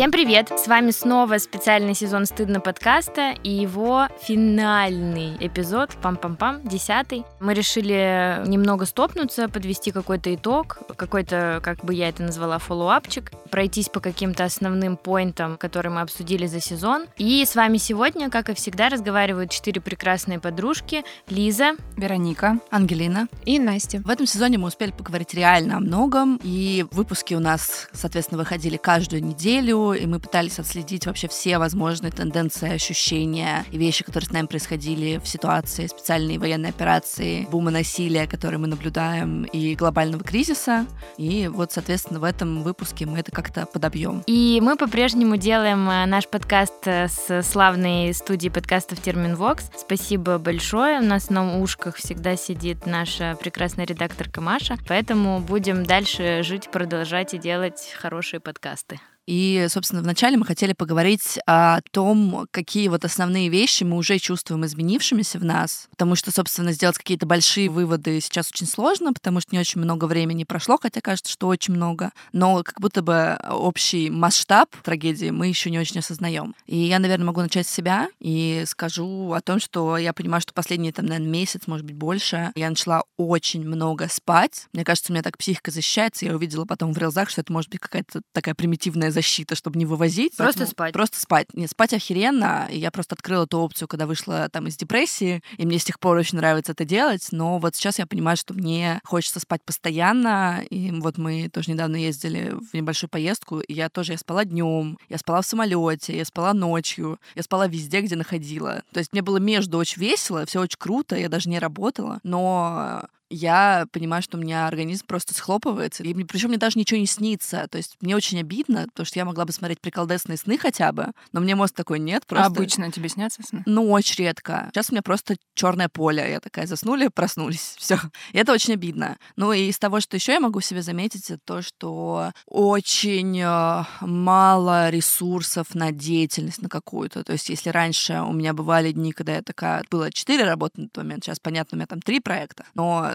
Всем привет! С вами снова специальный сезон «Стыдно» подкаста и его финальный эпизод, пам-пам-пам, десятый. Мы решили немного стопнуться, подвести какой-то итог, какой-то, как бы я это назвала, фоллоуапчик, пройтись по каким-то основным поинтам, которые мы обсудили за сезон. И с вами сегодня, как и всегда, разговаривают четыре прекрасные подружки. Лиза, Вероника, Ангелина и Настя. В этом сезоне мы успели поговорить реально о многом, и выпуски у нас, соответственно, выходили каждую неделю, и мы пытались отследить вообще все возможные тенденции, ощущения и вещи, которые с нами происходили в ситуации специальной военной операции, бума насилия, который мы наблюдаем, и глобального кризиса. И вот, соответственно, в этом выпуске мы это как-то подобьем. И мы по-прежнему делаем э, наш подкаст э, с славной студией подкастов Терминвокс. Спасибо большое. У нас на ушках всегда сидит наша прекрасная редакторка Маша. Поэтому будем дальше жить, продолжать и делать хорошие подкасты. И, собственно, вначале мы хотели поговорить о том, какие вот основные вещи мы уже чувствуем изменившимися в нас, потому что, собственно, сделать какие-то большие выводы сейчас очень сложно, потому что не очень много времени прошло, хотя кажется, что очень много, но как будто бы общий масштаб трагедии мы еще не очень осознаем. И я, наверное, могу начать с себя и скажу о том, что я понимаю, что последний, там, наверное, месяц, может быть, больше, я начала очень много спать. Мне кажется, у меня так психика защищается. Я увидела потом в рилзах, что это может быть какая-то такая примитивная защита, чтобы не вывозить. Просто Поэтому спать. Просто спать. Не, спать охеренно. И я просто открыла эту опцию, когда вышла там из депрессии, и мне с тех пор очень нравится это делать. Но вот сейчас я понимаю, что мне хочется спать постоянно. И вот мы тоже недавно ездили в небольшую поездку, и я тоже я спала днем, я спала в самолете, я спала ночью, я спала везде, где находила. То есть мне было между очень весело, все очень круто, я даже не работала, но я понимаю, что у меня организм просто схлопывается. И причем мне даже ничего не снится. То есть мне очень обидно, потому что я могла бы смотреть приколдесные сны хотя бы, но мне мозг такой нет. Просто... А обычно тебе снятся сны? Ну, очень редко. Сейчас у меня просто черное поле. Я такая заснули, проснулись. Все. Это очень обидно. Ну и из того, что еще я могу себе заметить, это то, что очень э, мало ресурсов на деятельность на какую-то. То есть если раньше у меня бывали дни, когда я такая... Было четыре работы на тот момент, сейчас, понятно, у меня там три проекта, но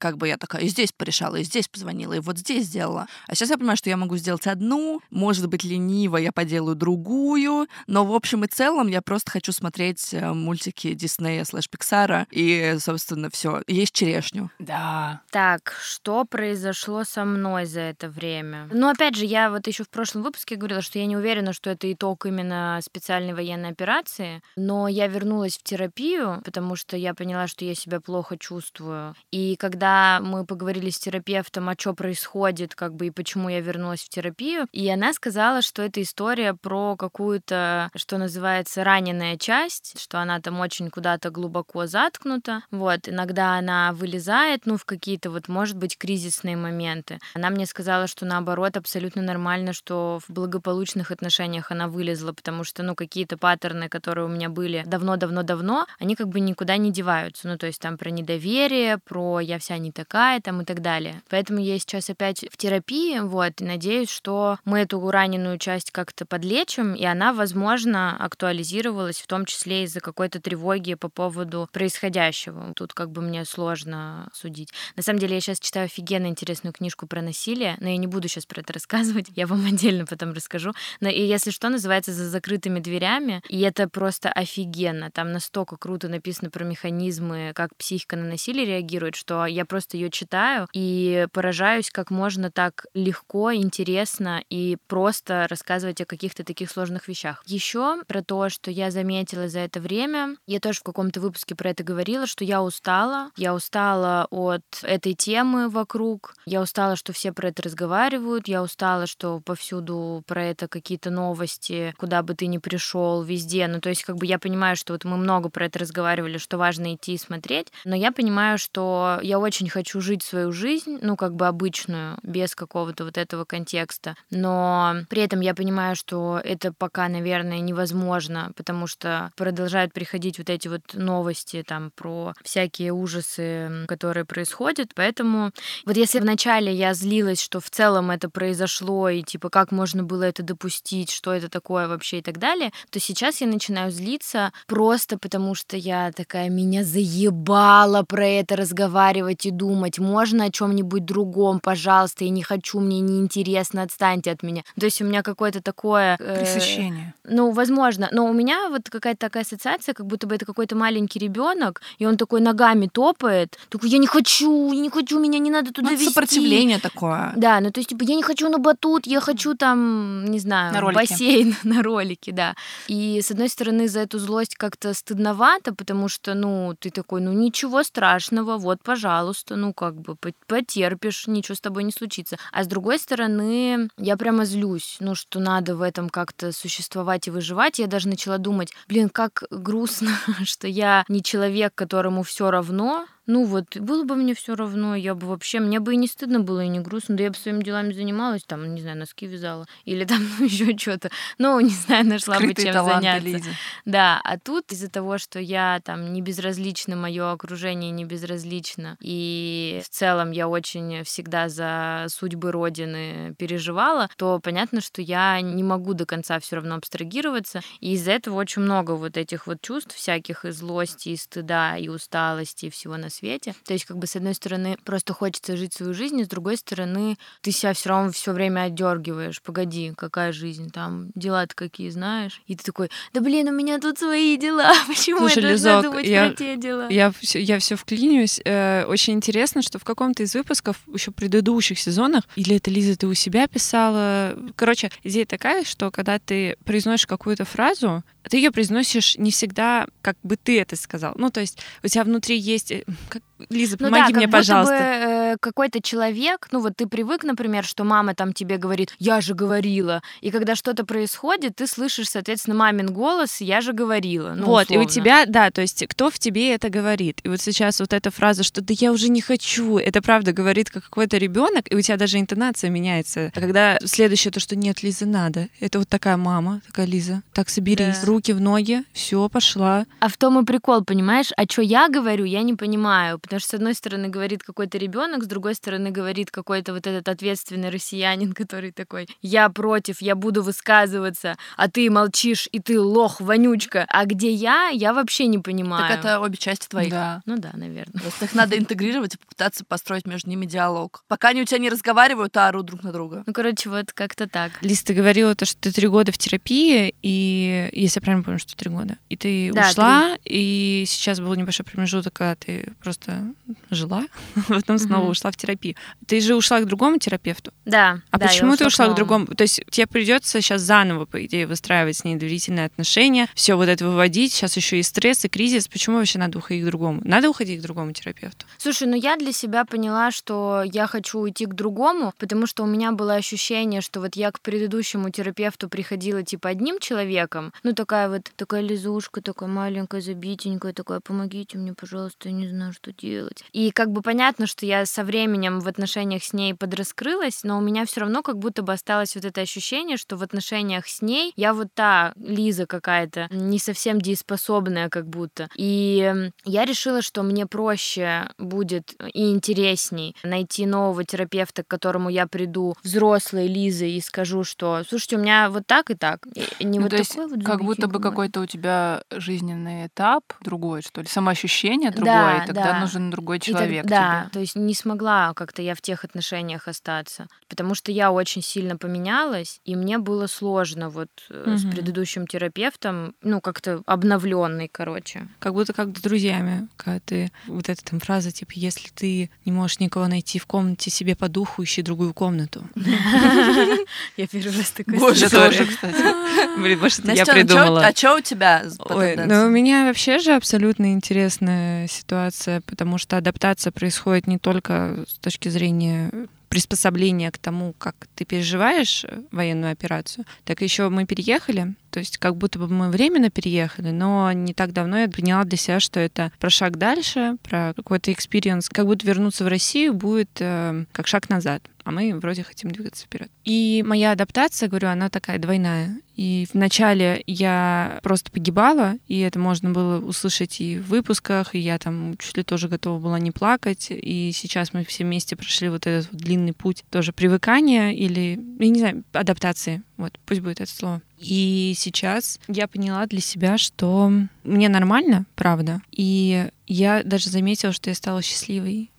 как бы я такая и здесь порешала, и здесь позвонила, и вот здесь сделала. А сейчас я понимаю, что я могу сделать одну, может быть, лениво я поделаю другую, но в общем и целом я просто хочу смотреть э, мультики Диснея слэш Пиксара, и, собственно, все. Есть черешню. Да. Так, что произошло со мной за это время? Ну, опять же, я вот еще в прошлом выпуске говорила, что я не уверена, что это итог именно специальной военной операции, но я вернулась в терапию, потому что я поняла, что я себя плохо чувствую. И когда мы поговорили с терапевтом, о чем происходит, как бы и почему я вернулась в терапию, и она сказала, что это история про какую-то, что называется, раненая часть, что она там очень куда-то глубоко заткнута. Вот, иногда она вылезает, ну, в какие-то вот, может быть, кризисные моменты. Она мне сказала, что наоборот, абсолютно нормально, что в благополучных отношениях она вылезла, потому что, ну, какие-то паттерны, которые у меня были давно-давно-давно, они как бы никуда не деваются. Ну, то есть там про недоверие, про я вся не такая там и так далее. Поэтому я сейчас опять в терапии, вот, и надеюсь, что мы эту раненую часть как-то подлечим, и она, возможно, актуализировалась в том числе из-за какой-то тревоги по поводу происходящего. Тут как бы мне сложно судить. На самом деле я сейчас читаю офигенно интересную книжку про насилие, но я не буду сейчас про это рассказывать, я вам отдельно потом расскажу. Но и если что, называется «За закрытыми дверями», и это просто офигенно. Там настолько круто написано про механизмы, как психика на насилие реагирует, что я просто ее читаю и поражаюсь, как можно так легко, интересно и просто рассказывать о каких-то таких сложных вещах. Еще про то, что я заметила за это время, я тоже в каком-то выпуске про это говорила, что я устала, я устала от этой темы вокруг, я устала, что все про это разговаривают, я устала, что повсюду про это какие-то новости, куда бы ты ни пришел, везде. Ну, то есть, как бы я понимаю, что вот мы много про это разговаривали, что важно идти и смотреть, но я понимаю, что я очень очень хочу жить свою жизнь, ну, как бы обычную, без какого-то вот этого контекста. Но при этом я понимаю, что это пока, наверное, невозможно, потому что продолжают приходить вот эти вот новости там про всякие ужасы, которые происходят. Поэтому вот если вначале я злилась, что в целом это произошло, и типа как можно было это допустить, что это такое вообще и так далее, то сейчас я начинаю злиться просто потому, что я такая, меня заебала про это разговаривать думать и думать, можно о чем-нибудь другом, пожалуйста, я не хочу, мне неинтересно, отстаньте от меня. То есть у меня какое-то такое... Э, Пресыщение. Ну, возможно, но у меня вот какая-то такая ассоциация, как будто бы это какой-то маленький ребенок, и он такой ногами топает, такой, я не хочу, я не хочу, меня не надо туда ну, вести. сопротивление такое. Да, ну то есть, типа, я не хочу на батут, я хочу там, не знаю, на бассейн, на ролике, да. И с одной стороны, за эту злость как-то стыдновато, потому что, ну, ты такой, ну, ничего страшного, вот, пожалуйста, ну, как бы потерпишь, ничего с тобой не случится. А с другой стороны, я прямо злюсь, ну, что надо в этом как-то существовать и выживать. Я даже начала думать, блин, как грустно, что я не человек, которому все равно, ну вот, было бы мне все равно, я бы вообще, мне бы и не стыдно было, и не грустно, да я бы своими делами занималась, там, не знаю, носки вязала, или там ну, еще что-то, ну, не знаю, нашла Скрытые бы чем заняться. Лизе. Да, а тут из-за того, что я там не безразлична, мое окружение не безразлично, и в целом я очень всегда за судьбы Родины переживала, то понятно, что я не могу до конца все равно абстрагироваться, и из-за этого очень много вот этих вот чувств всяких, и злости, и стыда, и усталости, и всего на свете свете. То есть, как бы, с одной стороны, просто хочется жить свою жизнь, и с другой стороны, ты себя все равно все время отдергиваешь. Погоди, какая жизнь? Там дела-то какие знаешь. И ты такой, да блин, у меня тут свои дела. Почему Слушай, я должна Лизок, думать я, про те дела? Я все, я все вклинюсь. Э, очень интересно, что в каком-то из выпусков, еще предыдущих сезонах, или это Лиза, ты у себя писала. Короче, идея такая, что когда ты произносишь какую-то фразу, ты ее произносишь не всегда, как бы ты это сказал. Ну, то есть у тебя внутри есть э, как Лиза, ну помоги да, мне, пожалуйста. Бы, э, какой-то человек, ну вот ты привык, например, что мама там тебе говорит, я же говорила, и когда что-то происходит, ты слышишь, соответственно, мамин голос, я же говорила. Ну, вот, условно. и у тебя, да, то есть кто в тебе это говорит? И вот сейчас вот эта фраза, что да я уже не хочу, это правда говорит как какой-то ребенок, и у тебя даже интонация меняется. А когда следующее то, что нет, Лиза, надо, это вот такая мама, такая Лиза, так соберись, да. руки в ноги, все, пошла. А в том и прикол, понимаешь? А что я говорю, я не понимаю, Потому что, с одной стороны, говорит какой-то ребенок, с другой стороны, говорит какой-то вот этот ответственный россиянин, который такой, я против, я буду высказываться, а ты молчишь, и ты лох, вонючка. А где я, я вообще не понимаю. Так это обе части твоих. Да. Ну да, наверное. Просто их надо интегрировать и попытаться построить между ними диалог. Пока они у тебя не разговаривают, а орут друг на друга. Ну, короче, вот как-то так. Лиз, ты говорила то, что ты три года в терапии, и если я правильно помню, что три года, и ты да, ушла, три. и сейчас был небольшой промежуток, когда ты просто жила, потом снова mm-hmm. ушла в терапию. Ты же ушла к другому терапевту? Да. А да, почему ты ушла к, к другому? То есть тебе придется сейчас заново, по идее, выстраивать с ней доверительные отношения, все вот это выводить, сейчас еще и стресс, и кризис. Почему вообще надо уходить к другому? Надо уходить к другому терапевту? Слушай, ну я для себя поняла, что я хочу уйти к другому, потому что у меня было ощущение, что вот я к предыдущему терапевту приходила типа одним человеком, ну такая вот такая лизушка, такая маленькая, забитенькая, такая, помогите мне, пожалуйста, я не знаю, что делать. И как бы понятно, что я со временем в отношениях с ней подраскрылась, но у меня все равно как будто бы осталось вот это ощущение, что в отношениях с ней я вот та Лиза какая-то, не совсем дееспособная как будто. И я решила, что мне проще будет и интересней найти нового терапевта, к которому я приду взрослой Лизой и скажу, что, слушайте, у меня вот так и так. И не ну, вот то есть вот как будто бы какой-то у тебя жизненный этап другой, что ли, самоощущение другое, да, и тогда да. нужен другой человек. И так, да, то есть не смогла как-то я в тех отношениях остаться, потому что я очень сильно поменялась, и мне было сложно вот угу. с предыдущим терапевтом, ну как-то обновленный, короче. Как будто как с друзьями, когда ты вот эта там фраза типа, если ты не можешь никого найти в комнате себе по духу, ищи другую комнату. Я первый раз такой Боже, тоже, кстати. Блин, может, я придумала. А что у тебя? Ой, ну у меня вообще же абсолютно интересная ситуация, потому что адаптация происходит не только с точки зрения приспособления к тому, как ты переживаешь военную операцию, так еще мы переехали, то есть как будто бы мы временно переехали, но не так давно я приняла для себя, что это про шаг дальше, про какой-то experience, как будто вернуться в Россию будет э, как шаг назад а мы вроде хотим двигаться вперед. И моя адаптация, говорю, она такая двойная. И вначале я просто погибала, и это можно было услышать и в выпусках, и я там чуть ли тоже готова была не плакать. И сейчас мы все вместе прошли вот этот вот длинный путь тоже привыкания или, я не знаю, адаптации. Вот, пусть будет это слово. И сейчас я поняла для себя, что мне нормально, правда. И я даже заметила, что я стала счастливой.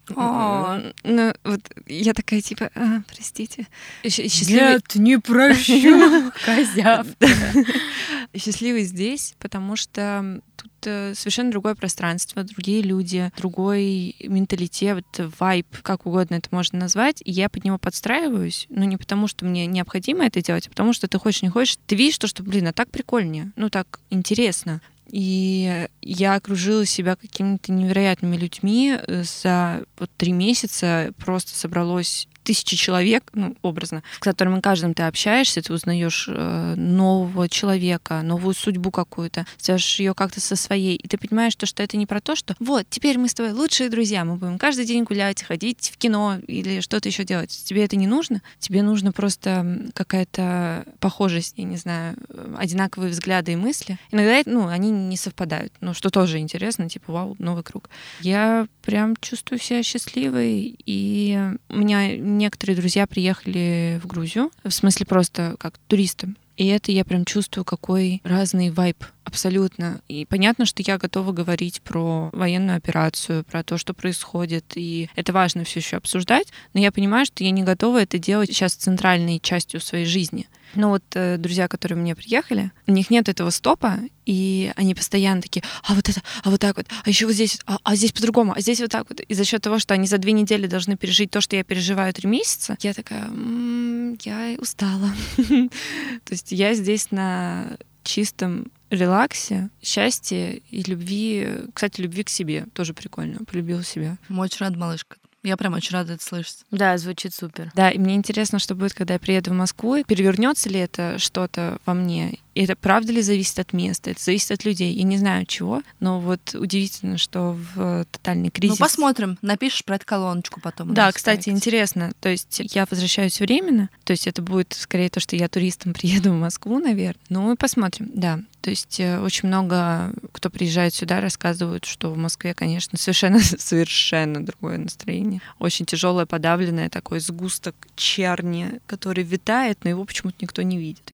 Ну, вот я такая, типа, а, простите. Счастливый... Нет, не прощу, козявка. Счастливый здесь, потому что тут э, совершенно другое пространство, другие люди, другой менталитет, вайб, как угодно это можно назвать. И я под него подстраиваюсь, но не потому, что мне необходимо это делать, а потому что ты хочешь, не хочешь. Ты видишь то, что, блин, а так прикольнее, ну так интересно. И я окружила себя какими-то невероятными людьми. За вот три месяца просто собралось тысячи человек, ну, образно, с которыми каждым ты общаешься, ты узнаешь э, нового человека, новую судьбу какую-то, свяжешь ее как-то со своей, и ты понимаешь, то, что это не про то, что вот, теперь мы с тобой лучшие друзья, мы будем каждый день гулять, ходить в кино или что-то еще делать. Тебе это не нужно, тебе нужно просто какая-то похожесть, я не знаю, одинаковые взгляды и мысли. Иногда, ну, они не совпадают, ну, что тоже интересно, типа, вау, новый круг. Я прям чувствую себя счастливой, и у меня некоторые друзья приехали в Грузию, в смысле просто как туристы. И это я прям чувствую, какой разный вайб абсолютно. И понятно, что я готова говорить про военную операцию, про то, что происходит, и это важно все еще обсуждать, но я понимаю, что я не готова это делать сейчас центральной частью своей жизни. Но вот э, друзья, которые мне приехали, у них нет этого стопа, и они постоянно такие, а вот это, а вот так вот, а еще вот здесь, а, а здесь по-другому, а здесь вот так вот. И за счет того, что они за две недели должны пережить то, что я переживаю три месяца, я такая, м-м, я устала. То есть я здесь на чистом релаксе, счастье и любви, кстати, любви к себе. Тоже прикольно. Полюбила себя. Мы очень рад, малышка. Я прям очень рада это слышать. Да, звучит супер. Да, и мне интересно, что будет, когда я приеду в Москву. Перевернется ли это что-то во мне? И это правда ли зависит от места? Это зависит от людей. Я не знаю чего, но вот удивительно, что в тотальный ну, кризис... Ну, посмотрим. Напишешь про эту колоночку потом. Да, кстати, интересно. То есть я возвращаюсь временно. То есть это будет скорее то, что я туристом приеду в Москву, наверное. Ну, мы посмотрим, да. То есть э, очень много, кто приезжает сюда, рассказывают, что в Москве, конечно, совершенно, совершенно другое настроение. Очень тяжелое, подавленное, такой сгусток черни, который витает, но его почему-то никто не видит.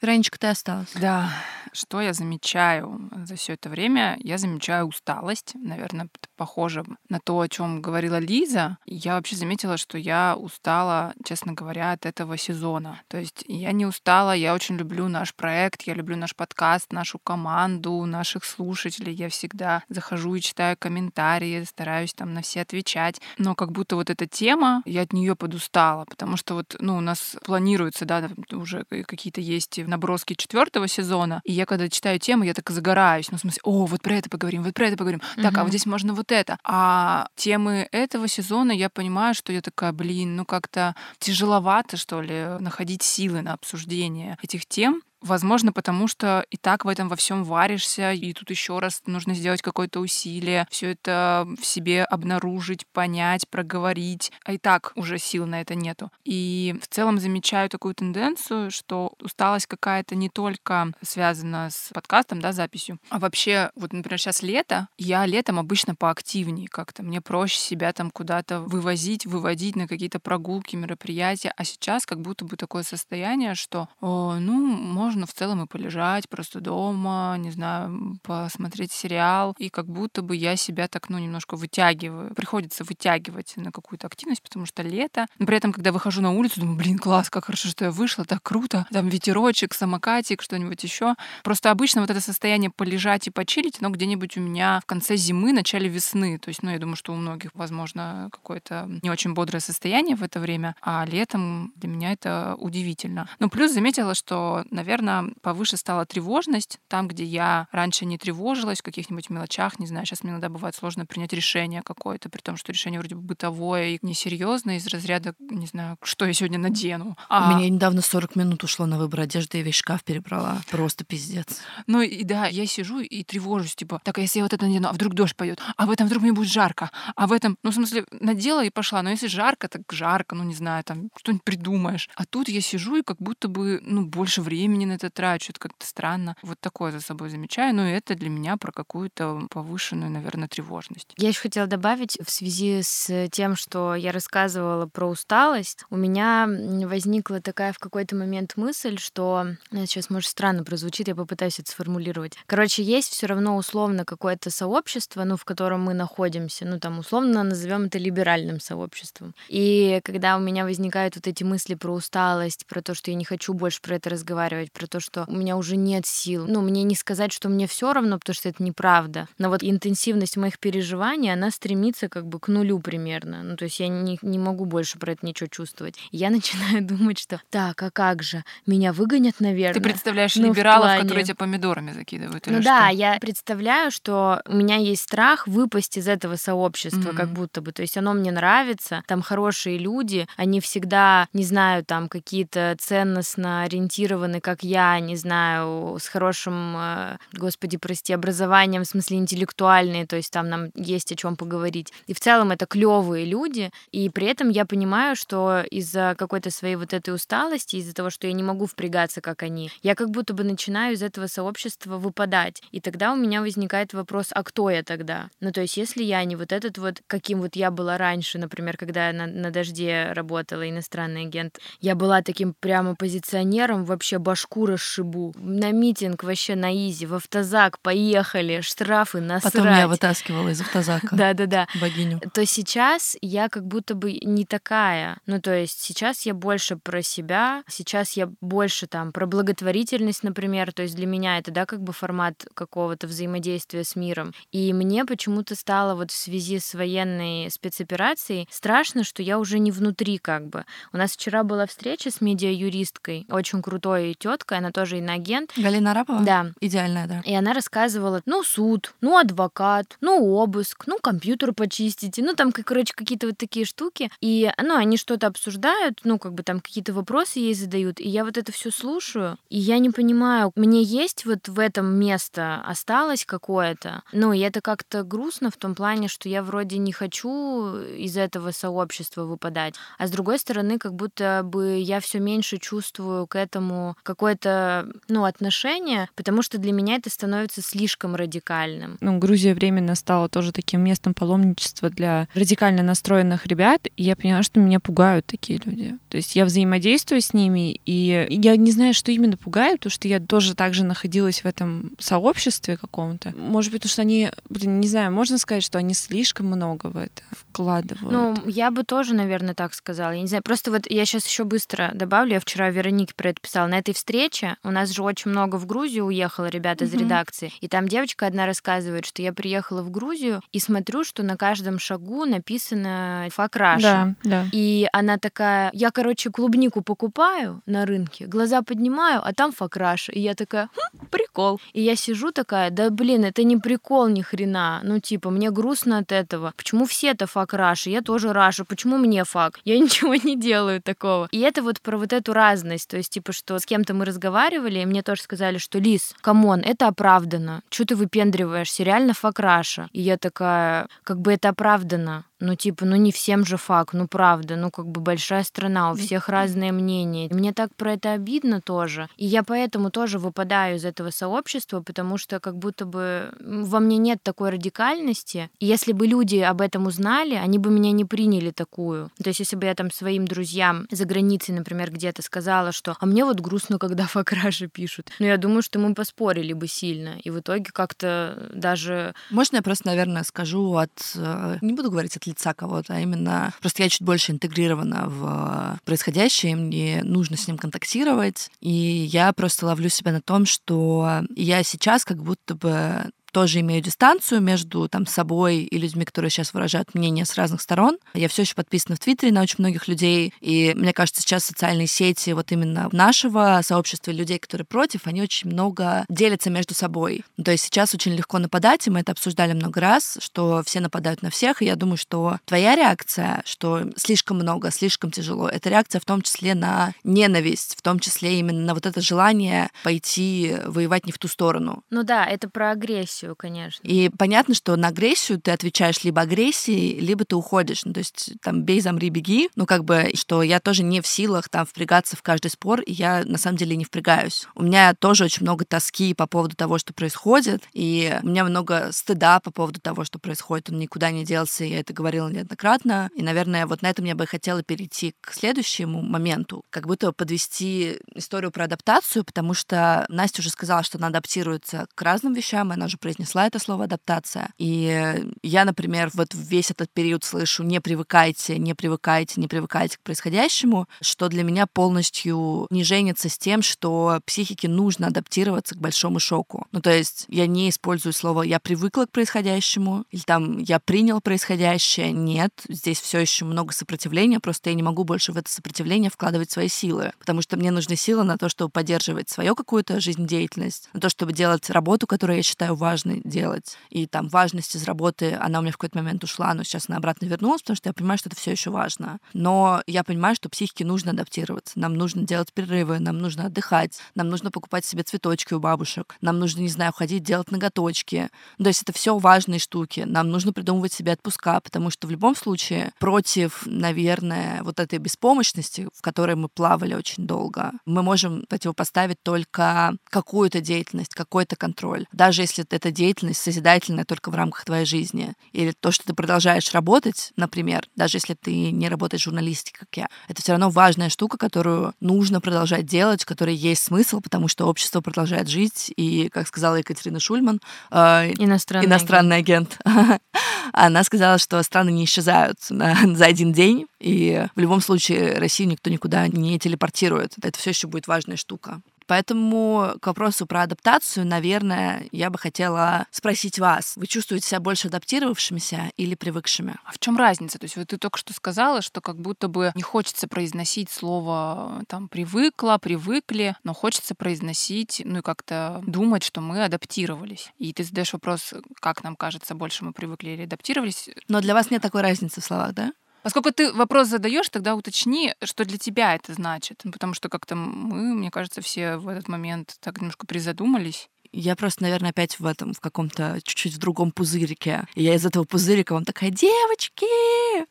Вероничка, ты осталась. Да. Что я замечаю за все это время? Я замечаю усталость. Наверное, похоже на то, о чем говорила Лиза. Я вообще заметила, что я устала, честно говоря, от этого сезона. То есть я не устала, я очень люблю наш проект, я люблю наш подкаст, нашу команду, наших слушателей. Я всегда захожу и читаю комментарии, стараюсь там на все отвечать. Но как будто вот эта тема, я от нее подустала, потому что вот, ну, у нас планируется, да, уже какие-то есть наброски четвертого сезона, и я когда читаю тему, я так загораюсь, ну, в смысле, о, вот про это поговорим, вот про это поговорим, так, а вот здесь можно вот это. А темы этого сезона я понимаю, что я такая, блин, ну как-то тяжеловато, что ли, находить силы на обсуждение этих тем, Возможно, потому что и так в этом во всем варишься, и тут еще раз нужно сделать какое-то усилие, все это в себе обнаружить, понять, проговорить. А и так уже сил на это нету. И в целом замечаю такую тенденцию, что усталость какая-то не только связана с подкастом, да, записью, а вообще, вот, например, сейчас лето, я летом обычно поактивнее как-то. Мне проще себя там куда-то вывозить, выводить на какие-то прогулки, мероприятия. А сейчас как будто бы такое состояние, что, о, ну, можно можно в целом и полежать просто дома, не знаю, посмотреть сериал. И как будто бы я себя так, ну, немножко вытягиваю. Приходится вытягивать на какую-то активность, потому что лето. Но при этом, когда выхожу на улицу, думаю, блин, класс, как хорошо, что я вышла, так круто. Там ветерочек, самокатик, что-нибудь еще. Просто обычно вот это состояние полежать и почилить, оно где-нибудь у меня в конце зимы, начале весны. То есть, ну, я думаю, что у многих, возможно, какое-то не очень бодрое состояние в это время, а летом для меня это удивительно. Ну, плюс заметила, что, наверное, наверное, повыше стала тревожность. Там, где я раньше не тревожилась, в каких-нибудь мелочах, не знаю, сейчас мне иногда бывает сложно принять решение какое-то, при том, что решение вроде бы бытовое и несерьезное, из разряда, не знаю, что я сегодня надену. А... У меня недавно 40 минут ушло на выбор одежды, я весь шкаф перебрала. Просто пиздец. Ну и да, я сижу и тревожусь, типа, так, а если я вот это надену, а вдруг дождь пойдет, а в этом вдруг мне будет жарко, а в этом, ну, в смысле, надела и пошла, но если жарко, так жарко, ну, не знаю, там, что-нибудь придумаешь. А тут я сижу и как будто бы, ну, больше времени на это трачу, это как-то странно. Вот такое за собой замечаю, ну и это для меня про какую-то повышенную, наверное, тревожность. Я еще хотела добавить в связи с тем, что я рассказывала про усталость, у меня возникла такая в какой-то момент мысль, что ну, сейчас может странно прозвучит, я попытаюсь это сформулировать. Короче, есть все равно условно какое-то сообщество, ну, в котором мы находимся, ну, там, условно назовем это либеральным сообществом. И когда у меня возникают вот эти мысли про усталость, про то, что я не хочу больше про это разговаривать, про то, что у меня уже нет сил, ну, мне не сказать, что мне все равно, потому что это неправда, но вот интенсивность моих переживаний, она стремится как бы к нулю примерно. Ну, то есть я не, не могу больше про это ничего чувствовать. Я начинаю думать, что так, а как же? Меня выгонят, наверное. Ты представляешь ну, либералов, плане... которые тебя помидорами закидывают? Ну да, что? я представляю, что у меня есть страх выпасть из этого сообщества, mm-hmm. как будто бы. То есть оно мне нравится, там хорошие люди, они всегда, не знаю, там какие-то ценностно ориентированы, как я, не знаю, с хорошим, э, господи, прости, образованием, в смысле интеллектуальные, то есть там нам есть о чем поговорить. И в целом это клевые люди, и при этом я понимаю, что из-за какой-то своей вот этой усталости, из-за того, что я не могу впрягаться, как они, я как будто бы начинаю из этого сообщества выпадать. И тогда у меня возникает вопрос, а кто я тогда? Ну, то есть, если я не вот этот вот, каким вот я была раньше, например, когда я на, на дожде работала, иностранный агент, я была таким прямо позиционером, вообще башку расшибу. На митинг вообще на изи, в автозак поехали, штрафы насрать. Потом я вытаскивала из автозака. Да-да-да. Богиню. То сейчас я как будто бы не такая. Ну, то есть сейчас я больше про себя, сейчас я больше там про благотворительность, например. То есть для меня это, да, как бы формат какого-то взаимодействия с миром. И мне почему-то стало вот в связи с военной спецоперацией страшно, что я уже не внутри как бы. У нас вчера была встреча с медиа-юристкой, очень крутой теткой, она тоже иноагент. Галина Арапова? Да. Идеальная, да. И она рассказывала, ну, суд, ну, адвокат, ну, обыск, ну, компьютер почистите, ну, там, короче, какие-то вот такие штуки. И, ну, они что-то обсуждают, ну, как бы там какие-то вопросы ей задают, и я вот это все слушаю, и я не понимаю, мне есть вот в этом место, осталось какое-то, ну, и это как-то грустно в том плане, что я вроде не хочу из этого сообщества выпадать, а с другой стороны, как будто бы я все меньше чувствую к этому какое-то, ну, отношение, потому что для меня это становится слишком радикальным. Ну, Грузия временно стала тоже таким местом паломничества для радикально настроенных ребят, и я поняла, что меня пугают такие люди. То есть я взаимодействую с ними, и я не знаю, что именно пугает, потому что я тоже также находилась в этом сообществе каком-то. Может быть, потому что они, блин, не знаю, можно сказать, что они слишком много в это вкладывают. Ну, я бы тоже, наверное, так сказала. Я не знаю, просто вот я сейчас еще быстро добавлю, я вчера Веронике про это писала. На этой встрече у нас же очень много в Грузию уехало ребят из mm-hmm. редакции, и там девочка одна рассказывает, что я приехала в Грузию и смотрю, что на каждом шагу написано «fuck Russia». Да, да. И она такая, я, короче, клубнику покупаю на рынке, глаза поднимаю, а там fuck Russia. И я такая, хм, прикол. И я сижу такая, да блин, это не прикол ни хрена. Ну, типа, мне грустно от этого. Почему все-то fuck Russia? Я тоже Russia. Почему мне fuck? Я ничего не делаю такого. И это вот про вот эту разность. То есть, типа, что с кем-то мы разговаривали, и мне тоже сказали, что Лис, come on, это оправдано. Что ты выпендриваешься? Реально fuck Russia. И я такая, как бы это оправдано. Ну, типа, ну не всем же fuck, ну правда, ну как бы большая страна, у всех разные мнения. Мне так про это обидно тоже. И я поэтому тоже выпадаю из этого сообщества, потому что как будто бы во мне нет такой радикальности. И если бы люди об этом узнали, они бы меня не приняли такую. То есть если бы я там своим друзьям за границей, например, где-то сказала, что «а мне вот грустно, когда факраши пишут», ну я думаю, что мы поспорили бы сильно. И в итоге как-то даже... Можно я просто, наверное, скажу от... Э, не буду говорить от лица кого-то, а именно просто я чуть больше интегрирована в происходящее, мне нужно с ним контактировать, и я просто ловлю себя на том, что я сейчас как будто бы тоже имею дистанцию между там, собой и людьми, которые сейчас выражают мнение с разных сторон. Я все еще подписана в Твиттере на очень многих людей, и мне кажется, сейчас социальные сети вот именно нашего сообщества людей, которые против, они очень много делятся между собой. То есть сейчас очень легко нападать, и мы это обсуждали много раз, что все нападают на всех, и я думаю, что твоя реакция, что слишком много, слишком тяжело, это реакция в том числе на ненависть, в том числе именно на вот это желание пойти воевать не в ту сторону. Ну да, это про агрессию агрессию, конечно. И понятно, что на агрессию ты отвечаешь либо агрессией, либо ты уходишь. Ну, то есть там бей, замри, беги. Ну, как бы, что я тоже не в силах там впрягаться в каждый спор, и я на самом деле не впрягаюсь. У меня тоже очень много тоски по поводу того, что происходит, и у меня много стыда по поводу того, что происходит. Он никуда не делся, я это говорила неоднократно. И, наверное, вот на этом я бы хотела перейти к следующему моменту, как будто подвести историю про адаптацию, потому что Настя уже сказала, что она адаптируется к разным вещам, и она уже произнесла это слово адаптация. И я, например, вот весь этот период слышу «не привыкайте, не привыкайте, не привыкайте к происходящему», что для меня полностью не женится с тем, что психике нужно адаптироваться к большому шоку. Ну, то есть я не использую слово «я привыкла к происходящему» или там «я принял происходящее». Нет, здесь все еще много сопротивления, просто я не могу больше в это сопротивление вкладывать свои силы, потому что мне нужны силы на то, чтобы поддерживать свою какую-то жизнедеятельность, на то, чтобы делать работу, которую я считаю важной делать. И там важность из работы, она у меня в какой-то момент ушла, но сейчас она обратно вернулась, потому что я понимаю, что это все еще важно. Но я понимаю, что психике нужно адаптироваться. Нам нужно делать перерывы, нам нужно отдыхать, нам нужно покупать себе цветочки у бабушек, нам нужно, не знаю, ходить делать ноготочки. Ну, то есть это все важные штуки. Нам нужно придумывать себе отпуска, потому что в любом случае против, наверное, вот этой беспомощности, в которой мы плавали очень долго, мы можем противопоставить только какую-то деятельность, какой-то контроль. Даже если эта деятельность созидательная только в рамках твоей жизни. Или то, что ты продолжаешь работать, например, даже если ты не работаешь в журналистике, как я, это все равно важная штука, которую нужно продолжать делать, в которой есть смысл, потому что общество продолжает жить. И, как сказала Екатерина Шульман, э, иностранный, иностранный агент, агент она сказала, что страны не исчезают на, за один день, и в любом случае Россию никто никуда не телепортирует. Это все еще будет важная штука. Поэтому к вопросу про адаптацию, наверное, я бы хотела спросить вас. Вы чувствуете себя больше адаптировавшимися или привыкшими? А в чем разница? То есть вот ты только что сказала, что как будто бы не хочется произносить слово там привыкла, привыкли, но хочется произносить, ну и как-то думать, что мы адаптировались. И ты задаешь вопрос, как нам кажется, больше мы привыкли или адаптировались. Но для вас нет такой разницы в словах, да? Поскольку ты вопрос задаешь, тогда уточни, что для тебя это значит. Ну, потому что как-то мы, мне кажется, все в этот момент так немножко призадумались. Я просто, наверное, опять в этом, в каком-то чуть-чуть в другом пузырике. И я из этого пузырика вам такая, девочки!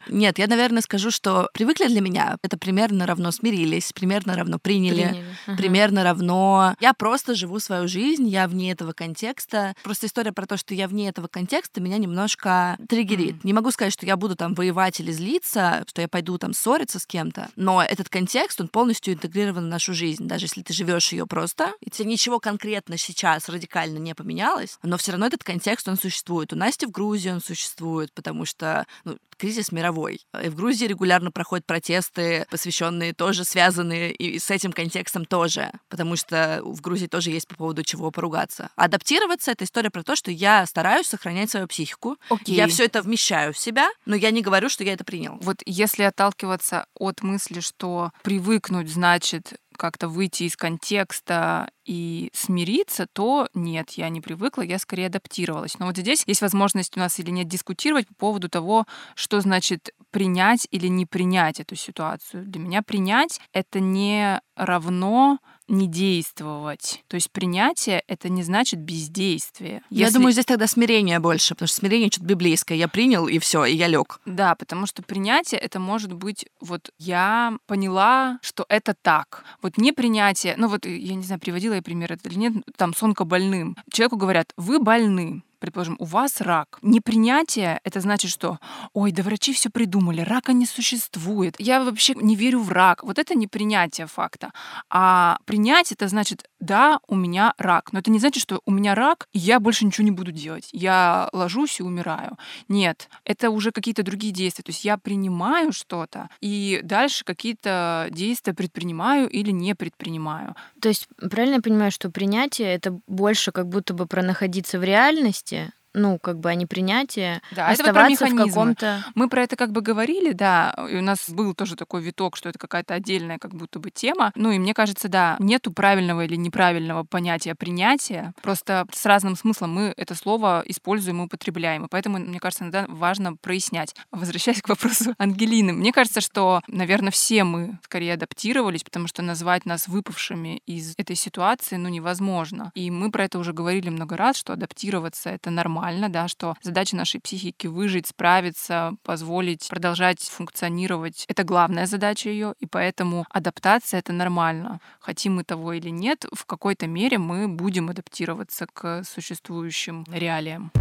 Нет, я, наверное, скажу, что привыкли для меня. Это примерно равно смирились, примерно равно приняли, приняли. Ага. примерно равно... Я просто живу свою жизнь, я вне этого контекста. Просто история про то, что я вне этого контекста, меня немножко триггерит. Mm. Не могу сказать, что я буду там воевать или злиться, что я пойду там ссориться с кем-то, но этот контекст, он полностью интегрирован в нашу жизнь. Даже если ты живешь ее просто, и тебе ничего конкретно сейчас радикально не поменялось, но все равно этот контекст, он существует. У Насти в Грузии он существует, потому что ну, кризис мировой. И в Грузии регулярно проходят протесты, посвященные тоже, связанные и с этим контекстом тоже, потому что в Грузии тоже есть по поводу чего поругаться. Адаптироваться — это история про то, что я стараюсь сохранять свою психику. Okay. Я все это вмещаю в себя, но я не говорю, что я это принял. Вот если отталкиваться от мысли, что привыкнуть значит как-то выйти из контекста и смириться, то нет, я не привыкла, я скорее адаптировалась. Но вот здесь есть возможность у нас или нет дискутировать по поводу того, что значит принять или не принять эту ситуацию. Для меня принять — это не равно не действовать. То есть принятие — это не значит бездействие. Я думаю, здесь тогда смирение больше, потому что смирение что-то библейское. Я принял, и все, и я лег. Да, потому что принятие — это может быть вот я поняла, что это так. Вот не принятие, ну вот я не знаю, приводила я пример это или нет, там сонка больным. Человеку говорят, вы больны предположим, у вас рак. Непринятие — это значит, что «Ой, да врачи все придумали, рака не существует, я вообще не верю в рак». Вот это непринятие факта. А принять — это значит «Да, у меня рак». Но это не значит, что у меня рак, и я больше ничего не буду делать. Я ложусь и умираю. Нет, это уже какие-то другие действия. То есть я принимаю что-то, и дальше какие-то действия предпринимаю или не предпринимаю. То есть правильно я понимаю, что принятие — это больше как будто бы про находиться в реальности, месте ну, как бы, а не принятие, да, оставаться в каком-то... Мы про это как бы говорили, да, и у нас был тоже такой виток, что это какая-то отдельная как будто бы тема. Ну и мне кажется, да, нету правильного или неправильного понятия принятия, просто с разным смыслом мы это слово используем и употребляем, и поэтому, мне кажется, иногда важно прояснять. Возвращаясь к вопросу Ангелины, мне кажется, что, наверное, все мы скорее адаптировались, потому что назвать нас выпавшими из этой ситуации, ну, невозможно. И мы про это уже говорили много раз, что адаптироваться — это нормально, да, что задача нашей психики — выжить, справиться, позволить продолжать функционировать — это главная задача ее, и поэтому адаптация — это нормально. Хотим мы того или нет, в какой-то мере мы будем адаптироваться к существующим реалиям.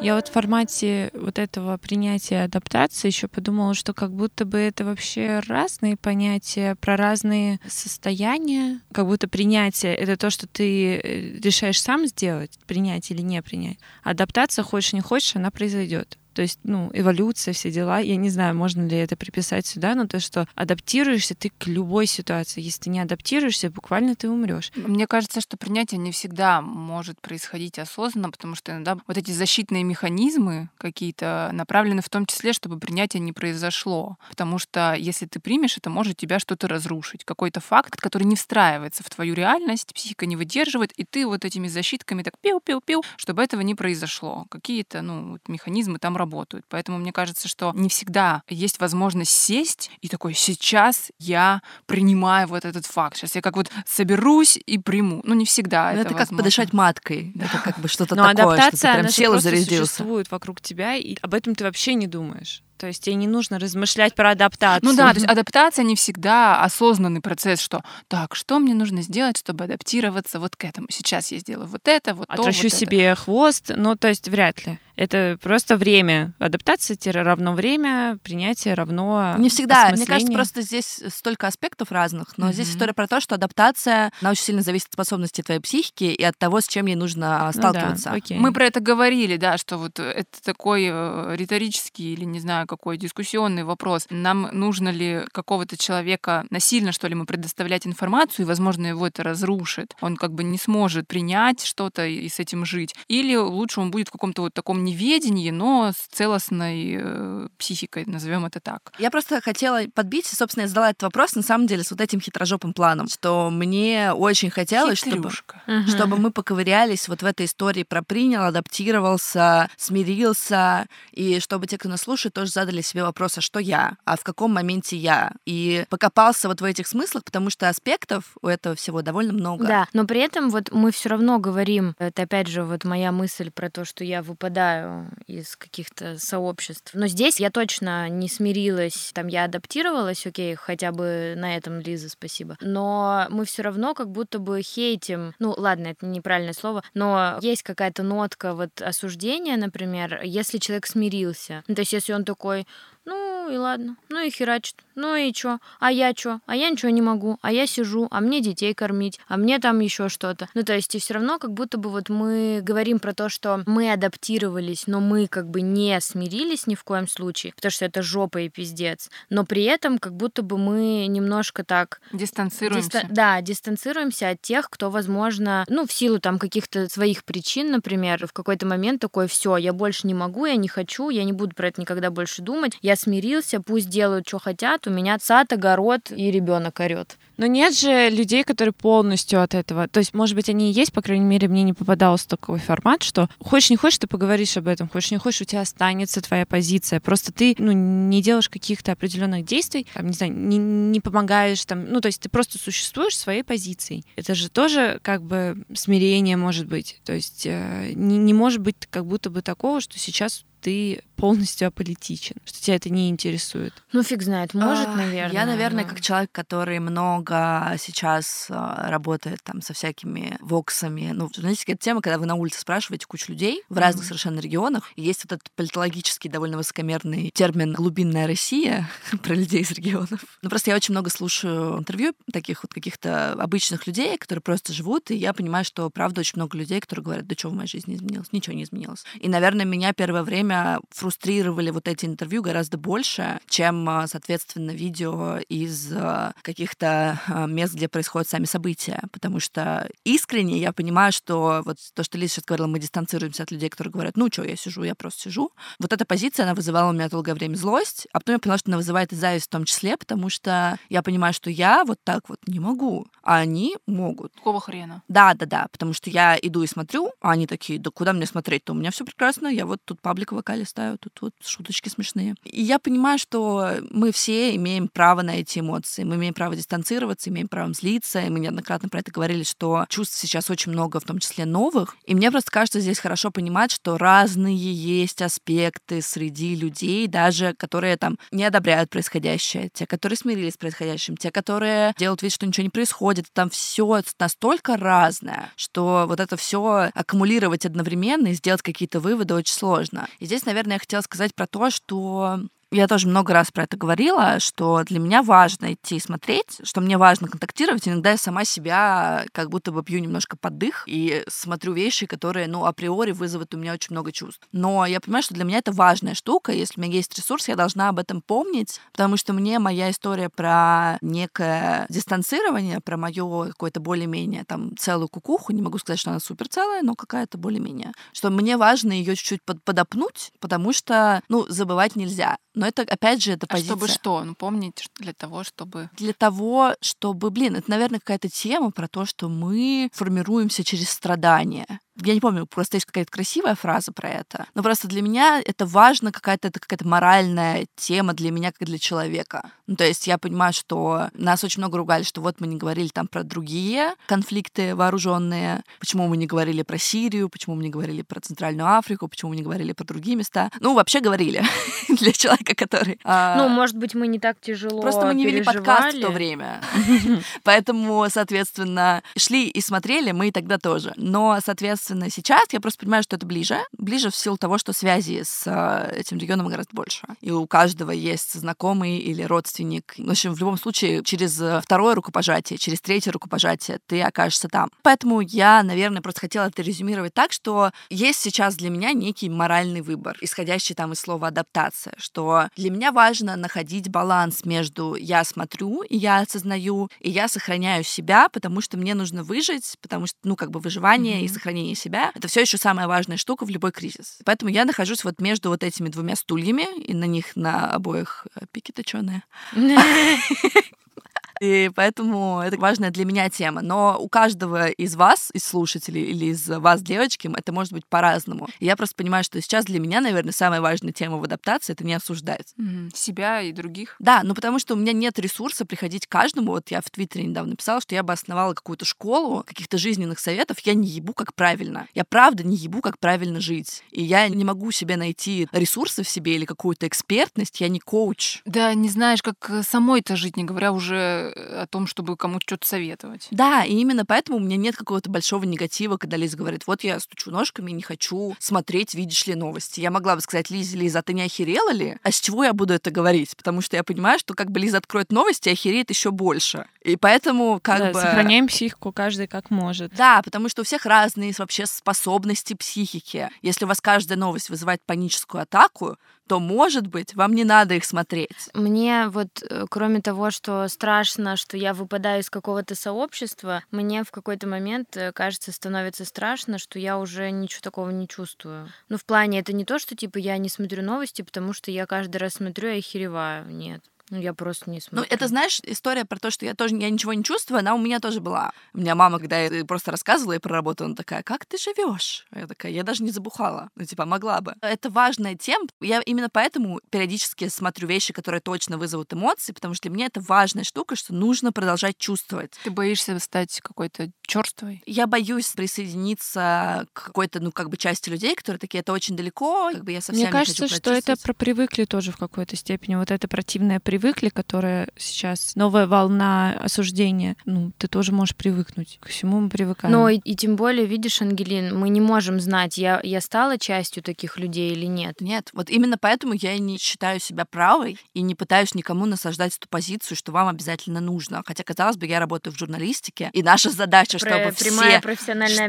Я вот в формате вот этого принятия адаптации еще подумала, что как будто бы это вообще разные понятия про разные состояния. Как будто принятие — это то, что ты э, решаешь сам сделать, принять или не принять. Адаптация, хочешь не хочешь, она произойдет. То есть, ну, эволюция, все дела. Я не знаю, можно ли это приписать сюда, но то, что адаптируешься ты к любой ситуации. Если ты не адаптируешься, буквально ты умрешь. Мне кажется, что принятие не всегда может происходить осознанно, потому что иногда вот эти защитные механизмы какие-то направлены в том числе, чтобы принятие не произошло. Потому что если ты примешь, это может тебя что-то разрушить. Какой-то факт, который не встраивается в твою реальность, психика не выдерживает, и ты вот этими защитками так пил-пил-пил, чтобы этого не произошло. Какие-то, ну, вот механизмы там работают работают. Поэтому мне кажется, что не всегда есть возможность сесть и такой, сейчас я принимаю вот этот факт. Сейчас я как вот соберусь и приму. Ну, не всегда Но это Это как возможно. подышать маткой. Да. Это как бы что-то Но такое, адаптация, что ты прям она сел и просто зарядился. существует вокруг тебя, и об этом ты вообще не думаешь. То есть тебе не нужно размышлять про адаптацию. Ну да, то есть адаптация не всегда осознанный процесс, что так, что мне нужно сделать, чтобы адаптироваться вот к этому. Сейчас я сделаю вот это, вот то, Отращу вот это. себе хвост, ну то есть вряд ли. Это просто время. Адаптация равно время, принятие равно Не всегда. Мне кажется, просто здесь столько аспектов разных, но здесь Мгм. история про то, что адаптация, она очень сильно зависит от способности твоей психики и от того, с чем ей нужно Ну да, сталкиваться. окей. Мы про это говорили, да, что вот это такой э, риторический или не знаю какой дискуссионный вопрос. Нам нужно ли какого-то человека насильно, что ли, мы предоставлять информацию, и, возможно, его это разрушит. Он как бы не сможет принять что-то и с этим жить. Или лучше он будет в каком-то вот таком неведении, но с целостной э, психикой, назовем это так. Я просто хотела подбить, собственно, я задала этот вопрос, на самом деле, с вот этим хитрожопым планом, что мне очень хотелось, чтобы. Мгм. чтобы мы поковырялись вот в этой истории про принял, адаптировался, смирился, и чтобы те, кто нас слушает, тоже задали себе вопрос, а что я, а в каком моменте я, и покопался вот в этих смыслах, потому что аспектов у этого всего довольно много. Да, но при этом вот мы все равно говорим, это опять же вот моя мысль про то, что я выпадаю из каких-то сообществ. Но здесь я точно не смирилась, там я адаптировалась, окей, хотя бы на этом, Лиза, спасибо. Но мы все равно как будто бы хейтим, ну ладно, это неправильное слово, но есть какая-то нотка вот осуждения, например, если человек смирился. Ну, то есть если он такой, ну и ладно, ну и херачит, ну и чё, а я чё, а я ничего не могу, а я сижу, а мне детей кормить, а мне там еще что-то. Ну то есть и все равно как будто бы вот мы говорим про то, что мы адаптировались, но мы как бы не смирились ни в коем случае, потому что это жопа и пиздец. Но при этом как будто бы мы немножко так Дистанцируемся. Диста- да, дистанцируемся от тех, кто, возможно, ну, в силу там каких-то своих причин, например, в какой-то момент такой, все, я больше не могу, я не хочу, я не буду про это никогда больше думать, я смирился, пусть делают, что хотят, у меня сад, огород и ребенок орет. Но нет же людей, которые полностью от этого. То есть, может быть, они и есть, по крайней мере, мне не попадался такой формат, что хочешь не хочешь, ты поговоришь об этом, хочешь не хочешь, у тебя останется твоя позиция. Просто ты ну, не делаешь каких-то определенных действий, там, не знаю, не, не помогаешь там. Ну, то есть ты просто существуешь своей позицией. Это же тоже как бы смирение может быть. То есть э, не, не может быть как будто бы такого, что сейчас ты полностью аполитичен, что тебя это не интересует. Ну, фиг знает, может, А, наверное. Я, наверное, но- как человек, который много сейчас а, работает там со всякими воксами. Ну, журналистика — это тема, когда вы на улице спрашиваете кучу людей в разных Мгм. совершенно регионах. И есть вот этот политологический, довольно высокомерный термин «глубинная Россия» про людей из регионов. Ну, просто я очень много слушаю интервью таких вот каких-то обычных людей, которые просто живут, и я понимаю, что, правда, очень много людей, которые говорят, да что в моей жизни изменилось? Ничего не изменилось. И, наверное, меня первое время время фрустрировали вот эти интервью гораздо больше, чем, а, соответственно, видео из а, каких-то а, мест, где происходят сами события. Потому что искренне я понимаю, что вот то, что Лиза сейчас говорила, мы дистанцируемся от людей, которые говорят, ну что, я сижу, я просто сижу. Вот эта позиция, она вызывала у меня долгое время злость, а потом я поняла, что она вызывает и зависть в том числе, потому что я понимаю, что я вот так вот не могу, а они могут. Какого хрена? Да, да, да, потому что я иду и смотрю, а они такие, да куда мне смотреть-то? У меня все прекрасно, я вот тут паблик ВК листаю, тут вот шуточки смешные. И я понимаю, что мы все имеем право на эти эмоции, мы имеем право дистанцироваться, имеем право злиться, и мы неоднократно про это говорили, что чувств сейчас очень много, в том числе новых. И мне просто кажется здесь хорошо понимать, что разные есть аспекты среди людей, даже которые там не одобряют происходящее, те, которые смирились с происходящим, те, которые делают вид, что ничего не происходит. Там все настолько разное, что вот это все аккумулировать одновременно и сделать какие-то выводы очень сложно. И здесь, наверное, я хотела сказать про то, что я тоже много раз про это говорила, что для меня важно идти и смотреть, что мне важно контактировать. Иногда я сама себя как будто бы пью немножко под дых и смотрю вещи, которые, ну, априори вызовут у меня очень много чувств. Но я понимаю, что для меня это важная штука. Если у меня есть ресурс, я должна об этом помнить, потому что мне моя история про некое дистанцирование, про мое какое-то более-менее там целую кукуху, не могу сказать, что она супер целая, но какая-то более-менее, что мне важно ее чуть-чуть подопнуть, потому что, ну, забывать нельзя. Но это, опять же, это а позиция. чтобы что? Ну, помнить для того, чтобы... Для того, чтобы, блин, это, наверное, какая-то тема про то, что мы формируемся через страдания я не помню, просто есть какая-то красивая фраза про это, но просто для меня это важно, какая-то это какая-то моральная тема для меня, как для человека. Ну, то есть я понимаю, что нас очень много ругали, что вот мы не говорили там про другие конфликты вооруженные, почему мы не говорили про Сирию, почему мы не говорили про Центральную Африку, почему мы не говорили про другие места. Ну, вообще говорили для человека, который... А, ну, может быть, мы не так тяжело Просто мы не вели подкаст в то время. Поэтому, соответственно, шли и смотрели мы тогда тоже. Но, соответственно, соответственно, сейчас я просто понимаю, что это ближе. Ближе в силу того, что связи с э, этим регионом гораздо больше. И у каждого есть знакомый или родственник. В общем, в любом случае, через второе рукопожатие, через третье рукопожатие ты окажешься там. Поэтому я, наверное, просто хотела это резюмировать так, что есть сейчас для меня некий моральный выбор, исходящий там из слова адаптация, что для меня важно находить баланс между я смотрю и я осознаю, и я сохраняю себя, потому что мне нужно выжить, потому что, ну, как бы выживание mm-hmm. и сохранение себя, это все еще самая важная штука в любой кризис. Поэтому я нахожусь вот между вот этими двумя стульями, и на них на обоих э, пики точеные. И поэтому это важная для меня тема. Но у каждого из вас, из слушателей или из вас, девочки, это может быть по-разному. Я просто понимаю, что сейчас для меня, наверное, самая важная тема в адаптации — это не обсуждать. Mm-hmm. Себя и других. Да, ну потому что у меня нет ресурса приходить к каждому. Вот я в Твиттере недавно писала, что я бы основала какую-то школу каких-то жизненных советов. Я не ебу, как правильно. Я правда не ебу, как правильно жить. И я не могу себе найти ресурсы в себе или какую-то экспертность. Я не коуч. Да, не знаешь, как э, самой-то жить, не говоря уже о том, чтобы кому-то что-то советовать. Да, и именно поэтому у меня нет какого-то большого негатива, когда Лиза говорит, вот я стучу ножками и не хочу смотреть, видишь ли, новости. Я могла бы сказать, Лиза, Лиза, а ты не охерела ли? А с чего я буду это говорить? Потому что я понимаю, что как бы Лиза откроет новости, охереет еще больше. И поэтому как да, бы... сохраняем психику каждый как может. Да, потому что у всех разные вообще способности психики. Если у вас каждая новость вызывает паническую атаку, то, может быть, вам не надо их смотреть. Мне вот, э, кроме того, что страшно, что я выпадаю из какого-то сообщества, мне в какой-то момент, э, кажется, становится страшно, что я уже ничего такого не чувствую. Ну, в плане, это не то, что, типа, я не смотрю новости, потому что я каждый раз смотрю и охереваю. Нет. Ну, я просто не смотрю. Ну, это, знаешь, история про то, что я тоже я ничего не чувствую, она у меня тоже была. У меня мама, когда я просто рассказывала ей про работу, она такая, как ты живешь? Я такая, я даже не забухала. Ну, типа, могла бы. Это важная тема. Я именно поэтому периодически смотрю вещи, которые точно вызовут эмоции, потому что для меня это важная штука, что нужно продолжать чувствовать. Ты боишься стать какой-то черствой? Я боюсь присоединиться к какой-то, ну, как бы части людей, которые такие, это очень далеко, как бы я совсем Мне кажется, что это про привыкли тоже в какой-то степени. Вот это противное привыкли привыкли, которая сейчас новая волна осуждения, ну, ты тоже можешь привыкнуть. К всему мы привыкаем. Но и, и тем более, видишь, Ангелин, мы не можем знать, я, я стала частью таких людей или нет. Нет, вот именно поэтому я не считаю себя правой и не пытаюсь никому насаждать эту позицию, что вам обязательно нужно. Хотя, казалось бы, я работаю в журналистике, и наша задача, чтобы все,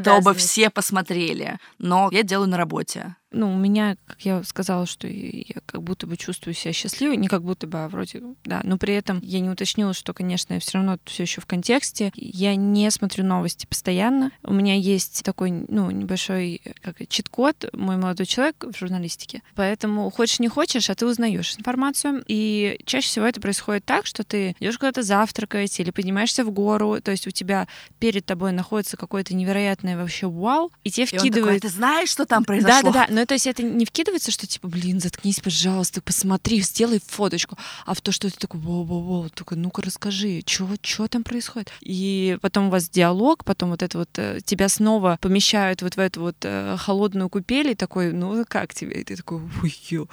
чтобы все посмотрели. Но я делаю на работе. Ну, у меня, как я сказала, что я как будто бы чувствую себя счастливой, не как будто бы, а вроде, да. Но при этом я не уточнила, что, конечно, я все равно все еще в контексте. Я не смотрю новости постоянно. У меня есть такой, ну, небольшой как чит-код, мой молодой человек в журналистике. Поэтому хочешь не хочешь, а ты узнаешь информацию. И чаще всего это происходит так, что ты идешь куда-то завтракать или поднимаешься в гору, то есть у тебя перед тобой находится какое-то невероятное вообще вау, и тебе вкидывают... И он такой, ты знаешь, что там произошло? Да-да-да, но то есть это не вкидывается, что типа, блин, заткнись, пожалуйста, посмотри, сделай фоточку, а в то, что ты такой, воу-воу-воу, только ну-ка расскажи, что там происходит? И потом у вас диалог, потом вот это вот, э, тебя снова помещают вот в эту вот э, холодную купель, и такой, ну как тебе? И ты такой, ой,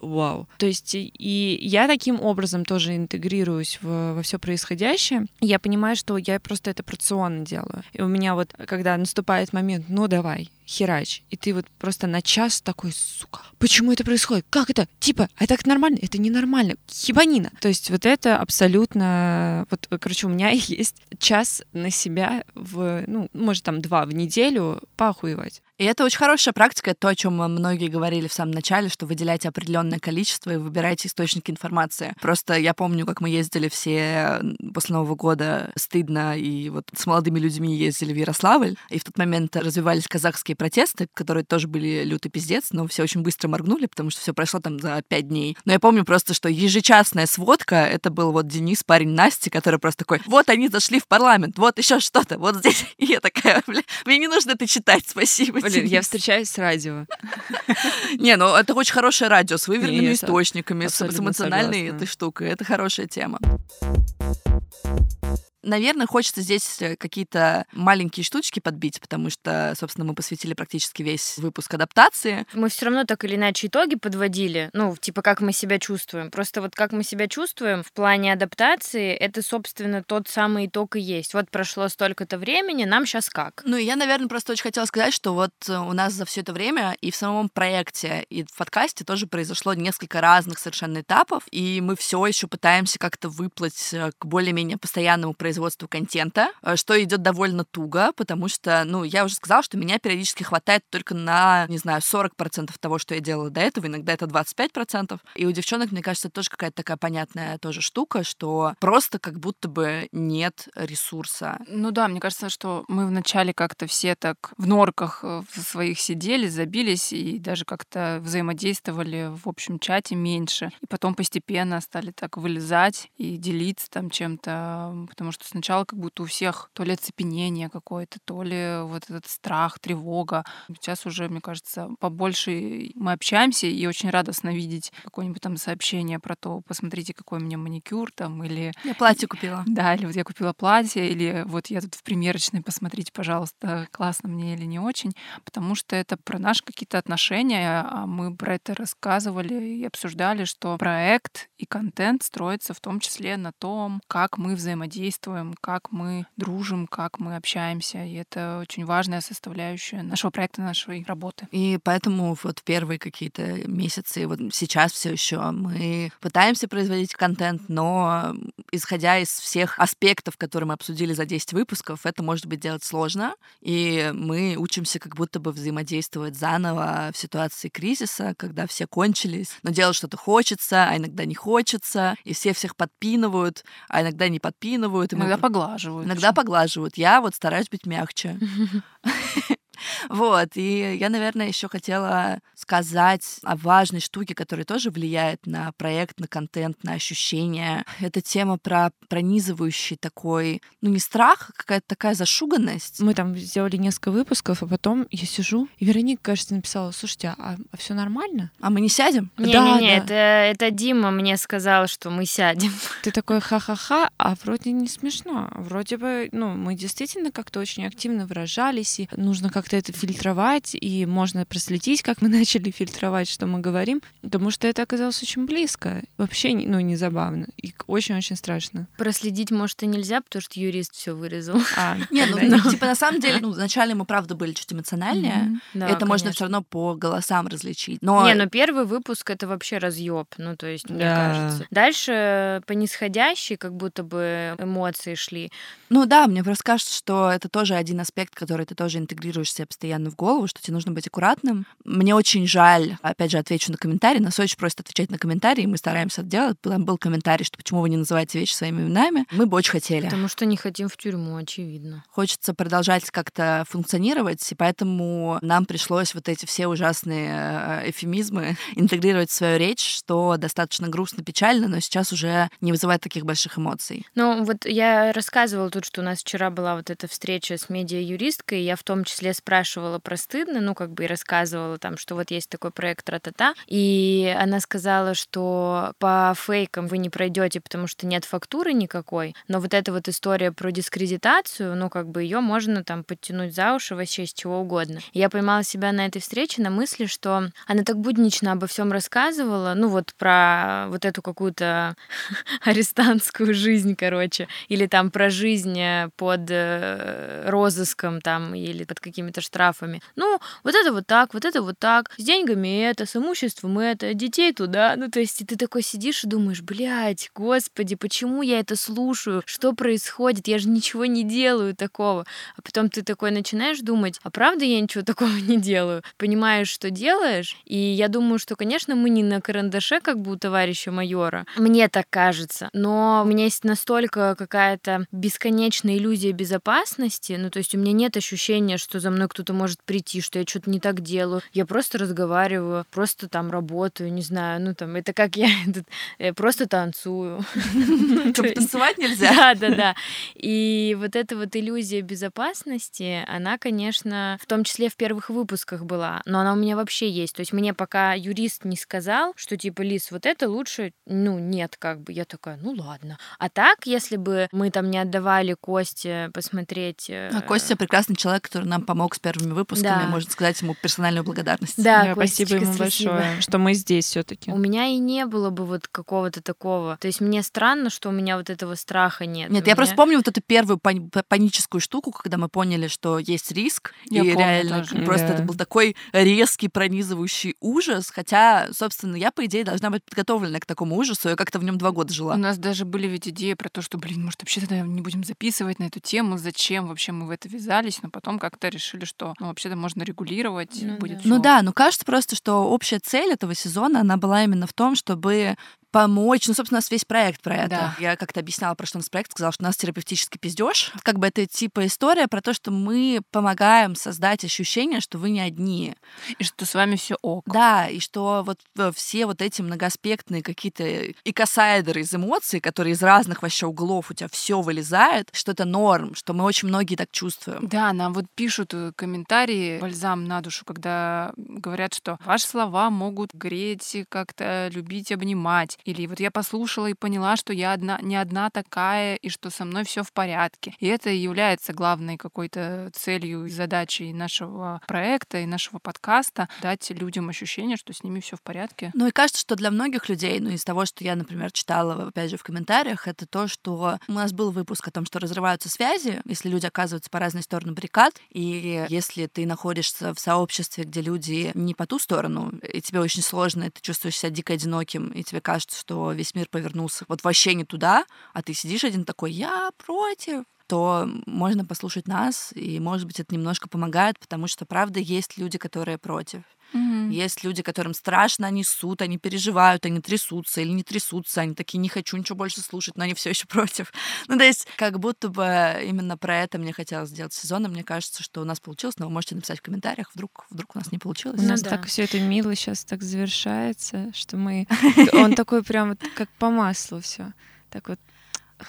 вау. То есть и я таким образом тоже интегрируюсь в, во все происходящее. Я понимаю, что я просто это порционно делаю. И у меня вот, когда наступает момент, ну давай, херач. И ты вот просто на час такой, сука, почему это происходит? Как это? Типа, а это нормально? Это ненормально. Хибанина. То есть вот это абсолютно... Вот, короче, у меня есть час на себя в, ну, может, там два в неделю поохуевать. И это очень хорошая практика, то, о чем многие говорили в самом начале, что выделяйте определенное количество и выбирайте источники информации. Просто я помню, как мы ездили все после Нового года стыдно, и вот с молодыми людьми ездили в Ярославль, и в тот момент развивались казахские протесты, которые тоже были лютый пиздец, но все очень быстро моргнули, потому что все прошло там за пять дней. Но я помню просто, что ежечасная сводка, это был вот Денис, парень Насти, который просто такой, вот они зашли в парламент, вот еще что-то, вот здесь. И я такая, бля, мне не нужно это читать, спасибо. Блин, я встречаюсь с радио. Не, ну это очень хорошее радио с выверенными источниками, с эмоциональной этой штукой. Это хорошая тема. Наверное, хочется здесь э, какие-то маленькие штучки подбить, потому что, собственно, мы посвятили практически весь выпуск адаптации. Мы все равно так или иначе итоги подводили, ну, типа, как мы себя чувствуем. Просто вот как мы себя чувствуем в плане адаптации, это, собственно, тот самый итог и есть. Вот прошло столько-то времени, нам сейчас как? Ну, я, наверное, просто очень хотела сказать, что вот э, у нас за все это время и в самом проекте, и в подкасте тоже произошло несколько разных совершенно этапов, и мы все еще пытаемся как-то выплыть э, к более-менее постоянному производству производству контента, э, что идет довольно туго, потому что, ну, я уже сказала, что меня периодически хватает только на, не знаю, 40% того, что я делала до этого, иногда это 25%. И у девчонок, мне кажется, тоже какая-то такая понятная тоже штука, что просто как будто бы нет ресурса. Ну да, мне кажется, что мы вначале как-то все так в норках э, в своих сидели, забились и даже как-то взаимодействовали в общем чате меньше. И потом постепенно стали так вылезать и делиться там чем-то, потому что что сначала как будто у всех то ли оцепенение какое-то, то ли вот этот страх, тревога. Сейчас уже, мне кажется, побольше мы общаемся, и очень радостно видеть какое-нибудь там сообщение про то, посмотрите, какой у меня маникюр там, или... Я платье купила. Да, или вот я купила платье, или вот я тут в примерочной, посмотрите, пожалуйста, классно мне или не очень, потому что это про наши какие-то отношения, а мы про это рассказывали и обсуждали, что проект и контент строится в том числе на том, как мы взаимодействуем чувствуем, как мы дружим, как мы общаемся. И это очень важная составляющая нашего проекта, нашей работы. И поэтому вот первые какие-то месяцы, вот сейчас все еще мы пытаемся производить контент, но исходя из всех аспектов, которые мы обсудили за 10 выпусков, это может быть делать сложно. И мы учимся как будто бы взаимодействовать заново в ситуации кризиса, когда все кончились, но делать что-то хочется, а иногда не хочется, и все всех подпинывают, а иногда не подпинывают, Иногда поглаживают. Иногда поглаживают. Я вот стараюсь быть мягче. Вот, и я, наверное, еще хотела сказать о важной штуке, которая тоже влияет на проект, на контент, на ощущения. Это тема про пронизывающий такой, ну не страх, а какая-то такая зашуганность. Мы там сделали несколько выпусков, а потом я сижу, и Вероника, кажется, написала, слушайте, а, а все нормально? А мы не сядем? Не-не-не, да, это, это Дима мне сказал, что мы сядем. Ты такой ха-ха-ха, а вроде не смешно. Вроде бы, ну, мы действительно как-то очень активно выражались, и нужно как-то это фильтровать, и можно проследить, как мы начали фильтровать, что мы говорим, потому что это оказалось очень близко. Вообще, ну, не забавно. И очень-очень страшно. Проследить, может, и нельзя, потому что юрист все вырезал. А, не, ну, ну, типа, на самом деле, ну, вначале мы, правда, были чуть эмоциональнее. это можно все равно по голосам различить. Но... Не, ну, первый выпуск — это вообще разъеб, ну, то есть, мне кажется. Дальше по нисходящей как будто бы эмоции шли. Ну да, мне просто кажется, что это тоже один аспект, который ты тоже интегрируешь себе постоянно в голову, что тебе нужно быть аккуратным. Мне очень жаль, опять же, отвечу на комментарий. Нас очень просят отвечать на комментарии, мы стараемся это делать. Там был комментарий, что почему вы не называете вещи своими именами. Мы бы очень хотели. Потому что не хотим в тюрьму, очевидно. Хочется продолжать как-то функционировать, и поэтому нам пришлось вот эти все ужасные э, эфемизмы интегрировать в свою речь, что достаточно грустно, печально, но сейчас уже не вызывает таких больших эмоций. Ну, вот я рассказывала тут, что у нас вчера была вот эта встреча с медиа-юристкой, я в том числе спрашивала про стыдно, ну, как бы и рассказывала там, что вот есть такой проект Ратата, и она сказала, что по фейкам вы не пройдете, потому что нет фактуры никакой, но вот эта вот история про дискредитацию, ну, как бы ее можно там подтянуть за уши вообще с чего угодно. Я поймала себя на этой встрече на мысли, что она так буднично обо всем рассказывала, ну, вот про вот эту какую-то арестантскую жизнь, короче, или там про жизнь э, под э, розыском там или под какими-то штрафами. Ну, вот это вот так, вот это вот так, с деньгами это, с имуществом это, детей туда. Ну, то есть ты такой сидишь и думаешь, блядь, господи, почему я это слушаю? Что происходит? Я же ничего не делаю такого. А потом ты такой начинаешь думать, а правда я ничего такого не делаю? Понимаешь, что делаешь? И я думаю, что, конечно, мы не на карандаше, как бы у товарища майора. Мне так кажется. Но у меня есть настолько какая-то бесконечная иллюзия безопасности. Ну, то есть у меня нет ощущения, что за мной кто-то может прийти, что я что-то не так делаю. Я просто разговариваю, просто там работаю, не знаю, ну там, это как я этот, я просто танцую. Танцевать нельзя? Да, да, да. И вот эта вот иллюзия безопасности, она, конечно, в том числе в первых выпусках была, но она у меня вообще есть. То есть мне пока юрист не сказал, что типа, Лис, вот это лучше, ну, нет, как бы. Я такая, ну ладно. А так, если бы мы там не отдавали Косте посмотреть... А Костя прекрасный человек, который нам помог с первыми выпусками, Да. можно сказать ему персональную благодарность. Да, Да, спасибо ему спасибо. большое, что мы здесь все-таки. У меня и не было бы вот какого-то такого. То есть мне странно, что у меня вот этого страха нет. Нет, У я просто меня- помню вот эту первую пани- паническую штуку, когда мы поняли, что есть риск, Я и помню реально тоже. просто Да. это был такой резкий, пронизывающий ужас, хотя, собственно, я, по идее, должна быть подготовлена к такому ужасу, я как-то в нем два года У жила. нас даже были ведь идеи про то, что, блин, может, вообще тогда не будем записывать на эту тему, зачем вообще мы в это ввязались, но потом как-то решили, что ну, вообще-то можно регулировать, Ну будет да. Ну да, ну кажется просто, что общая цель этого сезона, она была именно в том, чтобы помочь. Ну, собственно, у нас весь проект про это. Да. Я как-то объясняла про что у нас проект, сказала, что у нас терапевтический пиздеж. Как бы это типа история про то, что мы помогаем создать ощущение, что вы не одни. И что с вами все ок. Да, и что вот э, все вот эти многоаспектные какие-то икосайдеры из эмоций, которые из разных вообще углов у тебя все вылезает, что это норм, что мы очень многие так чувствуем. Да, нам вот пишут э, комментарии, бальзам на душу, когда говорят, что ваши слова могут греть, как-то любить, обнимать. Или вот я послушала и поняла, что я одна, не одна такая, и что со мной все в порядке. И это является главной какой-то целью и задачей нашего проекта и нашего подкаста — дать людям ощущение, что с ними все в порядке. Ну и кажется, что для многих людей, ну из того, что я, например, читала, опять же, в комментариях, это то, что у нас был выпуск о том, что разрываются связи, если люди оказываются по разные стороны баррикад, и если ты находишься в сообществе, где люди не по ту сторону, и тебе очень сложно, и ты чувствуешь себя дико одиноким, и тебе кажется, что весь мир повернулся вот вообще не туда, а ты сидишь один такой, я против, то можно послушать нас, и, может быть, это немножко помогает, потому что, правда, есть люди, которые против. Есть люди, которым страшно, они ссут, они переживают, они трясутся или не трясутся, они такие, не хочу ничего больше слушать, но они все еще против. Ну, то есть, как будто бы именно про это мне хотелось сделать сезон, и мне кажется, что у нас получилось, но вы можете написать в комментариях, вдруг, вдруг у нас не получилось. У Ну нас да. так все это мило сейчас так завершается, что мы... Он такой прям вот как по маслу все. Так вот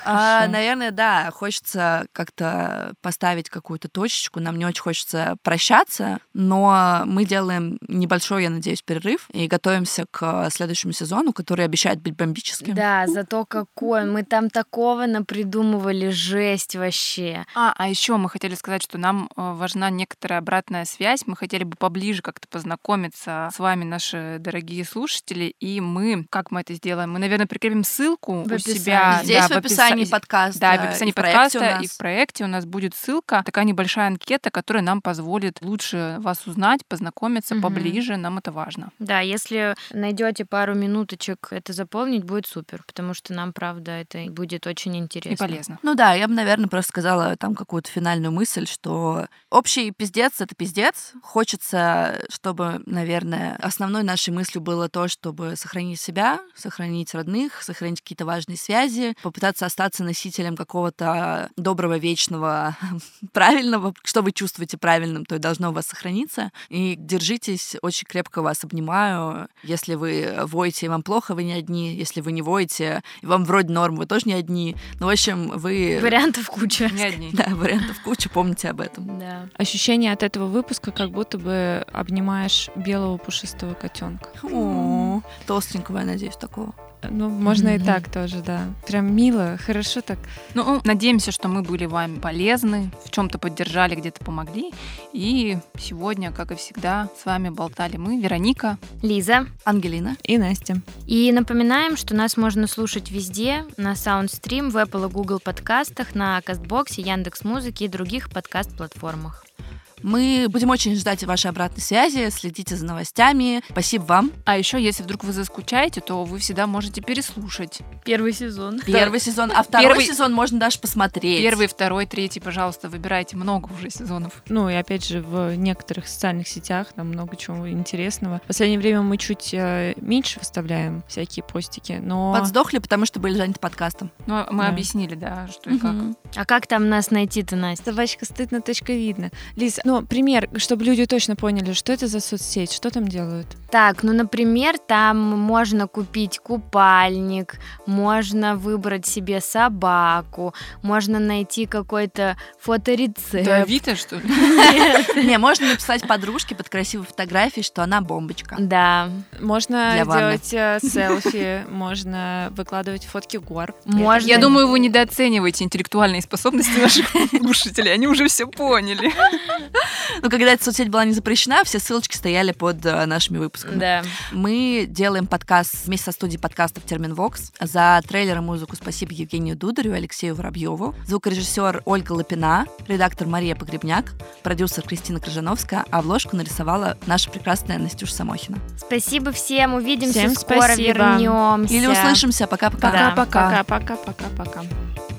А, наверное, да, хочется как-то поставить какую-то точечку. Нам не очень хочется прощаться, но мы делаем небольшой, я надеюсь, перерыв и готовимся к следующему сезону, который обещает быть бомбическим. Да, зато какой. Мы там такого напридумывали, жесть вообще. А, а еще мы хотели сказать, что нам э, важна некоторая обратная связь. Мы хотели бы поближе как-то познакомиться с вами, наши дорогие слушатели. И мы, как мы это сделаем? Мы, наверное, прикрепим ссылку В у описании. себя Здесь да, в описании описании описа- подкаста. Да, в и описании в у подкаста нас. и в проекте у нас будет ссылка, такая небольшая анкета, которая нам позволит лучше вас узнать, познакомиться Мгм. поближе, нам это важно. Да, если найдете пару минуточек это заполнить, будет супер, потому что нам, правда, это будет очень интересно. И полезно. Ну да, я бы, наверное, просто сказала там какую-то финальную мысль, что общий пиздец — это пиздец. Хочется, чтобы, наверное, основной нашей мыслью было то, чтобы сохранить себя, сохранить родных, сохранить какие-то важные связи, попытаться остаться носителем какого-то доброго, вечного, правильного. Что вы чувствуете правильным, то и должно у вас сохраниться. И держитесь, очень крепко вас обнимаю. Если вы воете, и вам плохо, вы не одни. Если вы не воете, и вам вроде норм, вы тоже не одни. Ну, в общем, вы... Вариантов куча. Не одни. Да, вариантов куча, помните об этом. Да. Ощущение от этого выпуска, как будто бы обнимаешь белого пушистого котенка. О, толстенького, я надеюсь, такого. Ну, можно и Мгм. так тоже, да. Прям мило, хорошо так. Ну, надеемся, что мы были вам полезны, в чем-то поддержали, где-то помогли. И сегодня, как и всегда, с вами болтали мы, Вероника. Лиза. Ангелина. И Настя. И напоминаем, что нас можно слушать везде, на SoundStream, в Apple и Google подкастах, на Кастбоксе, Яндекс Музыке и других подкаст-платформах. Мы будем очень ждать вашей обратной связи, следите за новостями. Спасибо вам. А еще, если вдруг вы заскучаете, то вы всегда можете переслушать. Первый сезон. Первый сезон, а второй Первый- сезон можно даже посмотреть. Первый, второй, третий, пожалуйста, выбирайте много уже сезонов. Ну и опять же, в некоторых социальных сетях там много чего интересного. В последнее время мы чуть э, меньше выставляем всякие постики, но... Подсдохли, потому что были заняты подкастом. Ну, мы Да. объяснили, да, что и как. Мгм. А как там нас найти-то, Настя? Собачка стыдно, точка видно. Лиз, ну, пример, чтобы люди точно поняли, что это за соцсеть, что там делают. Так, ну, например, там можно купить купальник, можно выбрать себе собаку, можно найти какой-то фоторецепт. Да, Вита, что ли? Не, можно написать подружке под красивой фотографией, что она бомбочка. Да, Можно делать э, селфи, можно выкладывать фотки гор. Можно. Я думаю, вы недооцениваете интеллектуальные способности наших слушателей. Они уже все поняли. Ну, когда эта соцсеть была не запрещена, все ссылочки стояли под э, нашими выпусками. да. Мы делаем подкаст вместе со студией подкастов Терминвокс. За трейлер и музыку спасибо Евгению Дударю и Алексею Воробьеву. Звукорежиссер Ольга Лапина, редактор Мария Погребняк, продюсер Кристина Крыжановская, а обложку нарисовала наша прекрасная Настюша Самохина. Спасибо всем, увидимся Всем скоро, спасибо. вернемся. Или услышимся. Пока-пока. Пока-пока. Пока-пока. Пока-пока.